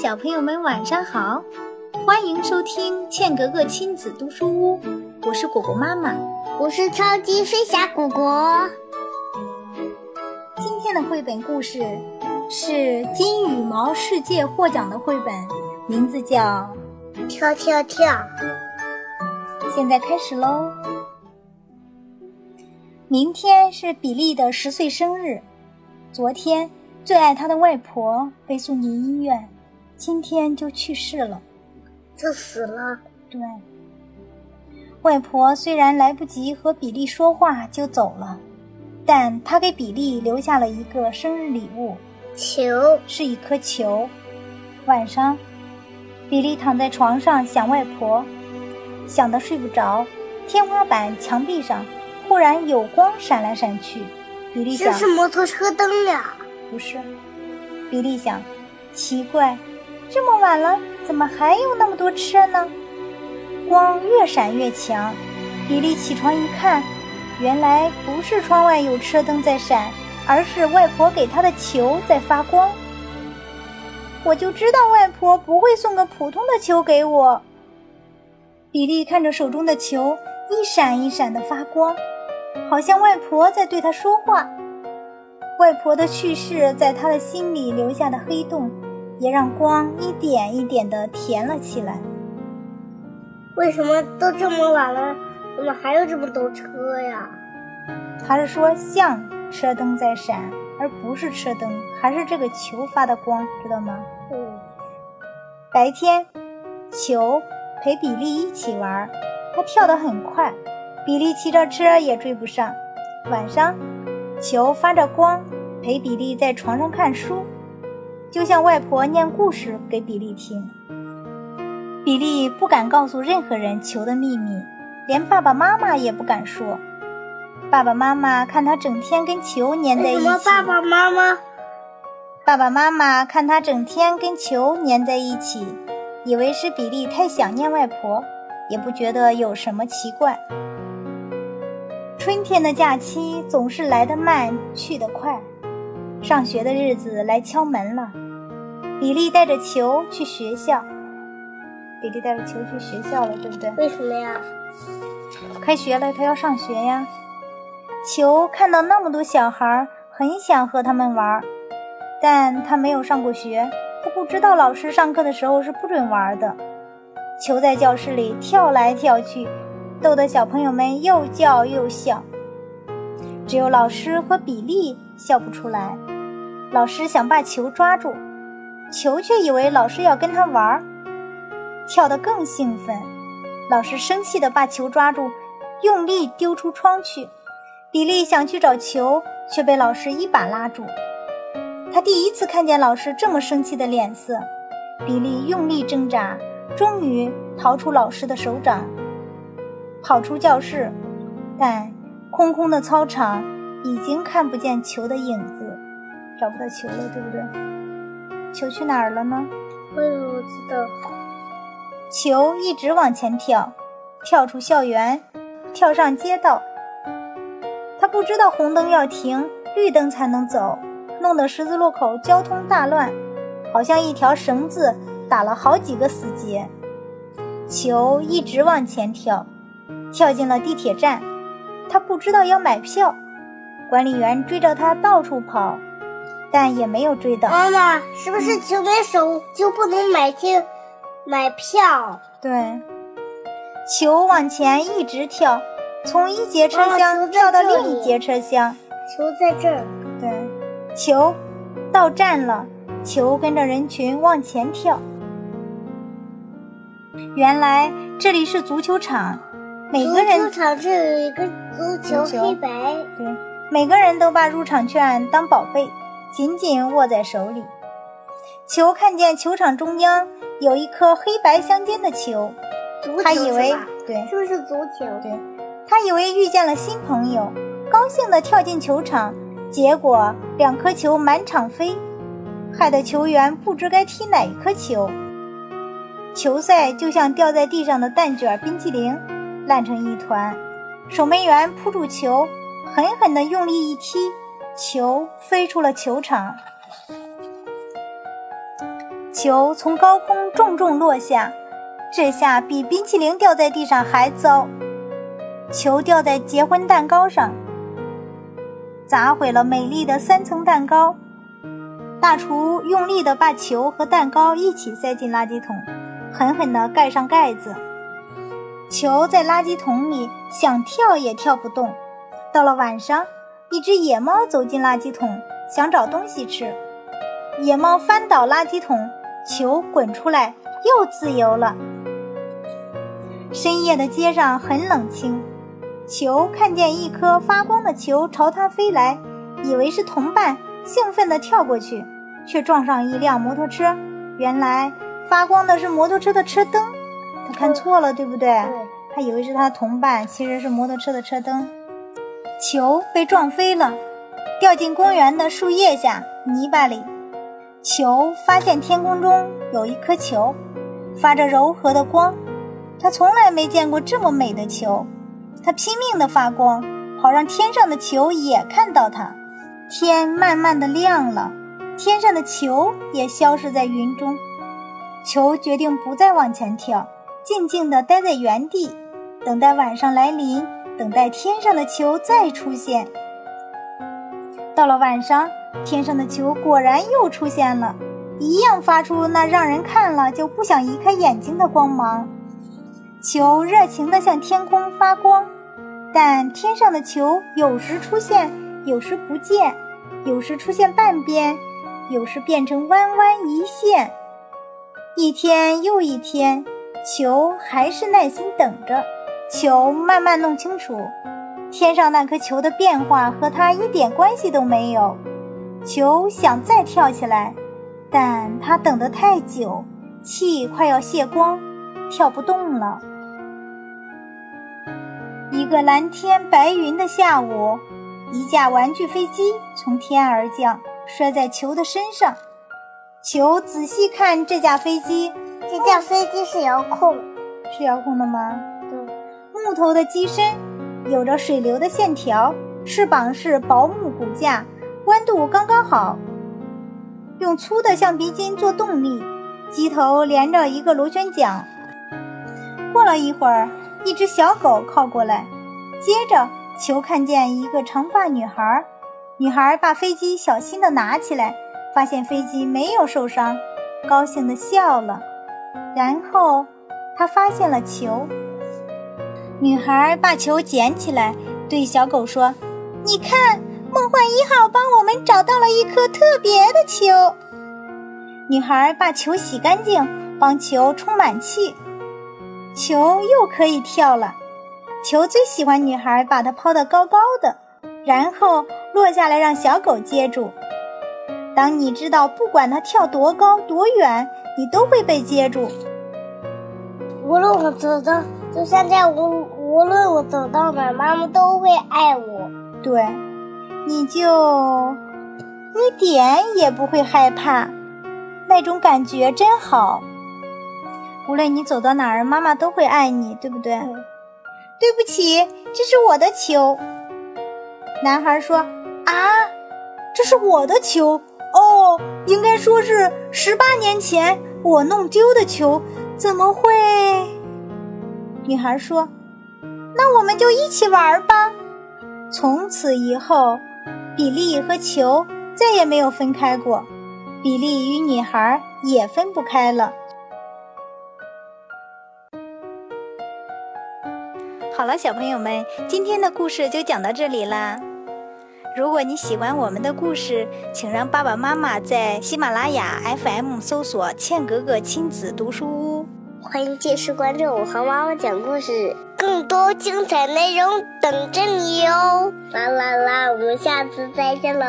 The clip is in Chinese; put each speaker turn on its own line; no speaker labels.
小朋友们晚上好，欢迎收听茜格格亲子读书屋，我是果果妈妈，
我是超级飞侠果果。
今天的绘本故事是金羽毛世界获奖的绘本，名字叫《
跳跳跳》。
现在开始喽！明天是比利的十岁生日，昨天最爱他的外婆被送进医院。今天就去世了，
就死了。
对，外婆虽然来不及和比利说话就走了，但她给比利留下了一个生日礼物，
球
是一颗球。晚上，比利躺在床上想外婆，想得睡不着。天花板、墙壁上忽然有光闪来闪去，比利想：
这是摩托车灯呀？
不是。比利想：奇怪。这么晚了，怎么还有那么多车呢？光越闪越强，比利起床一看，原来不是窗外有车灯在闪，而是外婆给他的球在发光。我就知道外婆不会送个普通的球给我。比利看着手中的球一闪一闪的发光，好像外婆在对他说话。外婆的去世在他的心里留下的黑洞。也让光一点一点的甜了起来。
为什么都这么晚了，怎么还有这么多车呀？
他是说像车灯在闪，而不是车灯，还是这个球发的光，知道吗？
嗯。
白天，球陪比利一起玩，他跳得很快，比利骑着车也追不上。晚上，球发着光，陪比利在床上看书。就像外婆念故事给比利听，比利不敢告诉任何人球的秘密，连爸爸妈妈也不敢说。爸爸妈妈看他整天跟球粘在一起，
爸爸妈妈？
爸爸妈妈看他整天跟球粘在一起，以为是比利太想念外婆，也不觉得有什么奇怪。春天的假期总是来得慢，去得快。上学的日子来敲门了，比利带着球去学校。比利带着球去学校了，对不对？
为什么呀？
开学了，他要上学呀。球看到那么多小孩，很想和他们玩，但他没有上过学，他不知道老师上课的时候是不准玩的。球在教室里跳来跳去，逗得小朋友们又叫又笑。只有老师和比利笑不出来。老师想把球抓住，球却以为老师要跟他玩儿，跳得更兴奋。老师生气地把球抓住，用力丢出窗去。比利想去找球，却被老师一把拉住。他第一次看见老师这么生气的脸色。比利用力挣扎，终于逃出老师的手掌，跑出教室，但空空的操场已经看不见球的影子。找不到球了，对不对？球去哪儿了呢？
我也不知道。
球一直往前跳，跳出校园，跳上街道。他不知道红灯要停，绿灯才能走，弄得十字路口交通大乱，好像一条绳子打了好几个死结。球一直往前跳，跳进了地铁站。他不知道要买票，管理员追着他到处跑。但也没有追到。
妈妈，是不是球没手就不能买进买票？
对，球往前一直跳，从一节车厢跳到另一节车厢。
球在这儿。
对，球到站了，球跟着人群往前跳。原来这里是足球场，每个人
足球场这有一个足球黑白。
对，每个人都把入场券当宝贝。紧紧握在手里，球看见球场中央有一颗黑白相间的球，他以为对，
是不是足球？
对，他以为遇见了新朋友，高兴地跳进球场，结果两颗球满场飞，害得球员不知该踢哪一颗球。球赛就像掉在地上的蛋卷冰淇淋，烂成一团。守门员扑住球，狠狠地用力一踢。球飞出了球场，球从高空重重落下，这下比冰淇淋掉在地上还糟。球掉在结婚蛋糕上，砸毁了美丽的三层蛋糕。大厨用力地把球和蛋糕一起塞进垃圾桶，狠狠地盖上盖子。球在垃圾桶里想跳也跳不动。到了晚上，一只野猫走进垃圾桶，想找东西吃。野猫翻倒垃圾桶，球滚出来，又自由了。深夜的街上很冷清。球看见一颗发光的球朝它飞来，以为是同伴，兴奋地跳过去，却撞上一辆摩托车。原来发光的是摩托车的车灯，他看错了，对不对？他以为是他的同伴，其实是摩托车的车灯。球被撞飞了，掉进公园的树叶下、泥巴里。球发现天空中有一颗球，发着柔和的光，他从来没见过这么美的球。它拼命地发光，好让天上的球也看到它。天慢慢的亮了，天上的球也消失在云中。球决定不再往前跳，静静地待在原地，等待晚上来临，等待天上的球再出现。到了晚上，天上的球果然又出现了，一样发出那让人看了就不想移开眼睛的光芒。球热情地向天空发光，但天上的球有时出现，有时不见，有时出现半边，有时变成弯弯一线。一天又一天，球还是耐心等着。球慢慢弄清楚，天上那颗球的变化和它一点关系都没有。球想再跳起来，但它等得太久，气快要泄光，跳不动了。一个蓝天白云的下午，一架玩具飞机从天而降，摔在球的身上。球仔细看这架飞机，
这架飞机是遥控，
是遥控的吗？木头的机身，有着水流的线条，翅膀是薄木骨架，弯度刚刚好。用粗的橡皮筋做动力，机头连着一个螺旋桨。过了一会儿。一只小狗靠过来，接着球看见一个长发女孩。女孩把飞机小心地拿起来，发现飞机没有受伤，高兴地笑了。然后她发现了球。女孩把球捡起来，对小狗说：“你看，梦幻一号帮我们找到了一颗特别的球。”女孩把球洗干净，帮球充满气。球又可以跳了，球最喜欢女孩把它抛得高高的，然后落下来让小狗接住。当你知道不管它跳多高多远，你都会被接住。
无论我走到，就现在无无论我走到哪，妈妈都会爱我。
对，你就一点也不会害怕，那种感觉真好。无论你走到哪儿，妈妈都会爱你，对不对？对不起，这是我的球。男孩说：“啊，这是我的球哦，应该说是十八年前我弄丢的球，怎么会？”女孩说：“那我们就一起玩吧。”从此以后，比利和球再也没有分开过，比利与女孩也分不开了。好了，小朋友们，今天的故事就讲到这里啦。如果你喜欢我们的故事，请让爸爸妈妈在喜马拉雅 FM 搜索“茜格格亲子读书屋”，
欢迎继续关注我和妈妈讲故事，更多精彩内容等着你哟！啦啦啦，我们下次再见喽。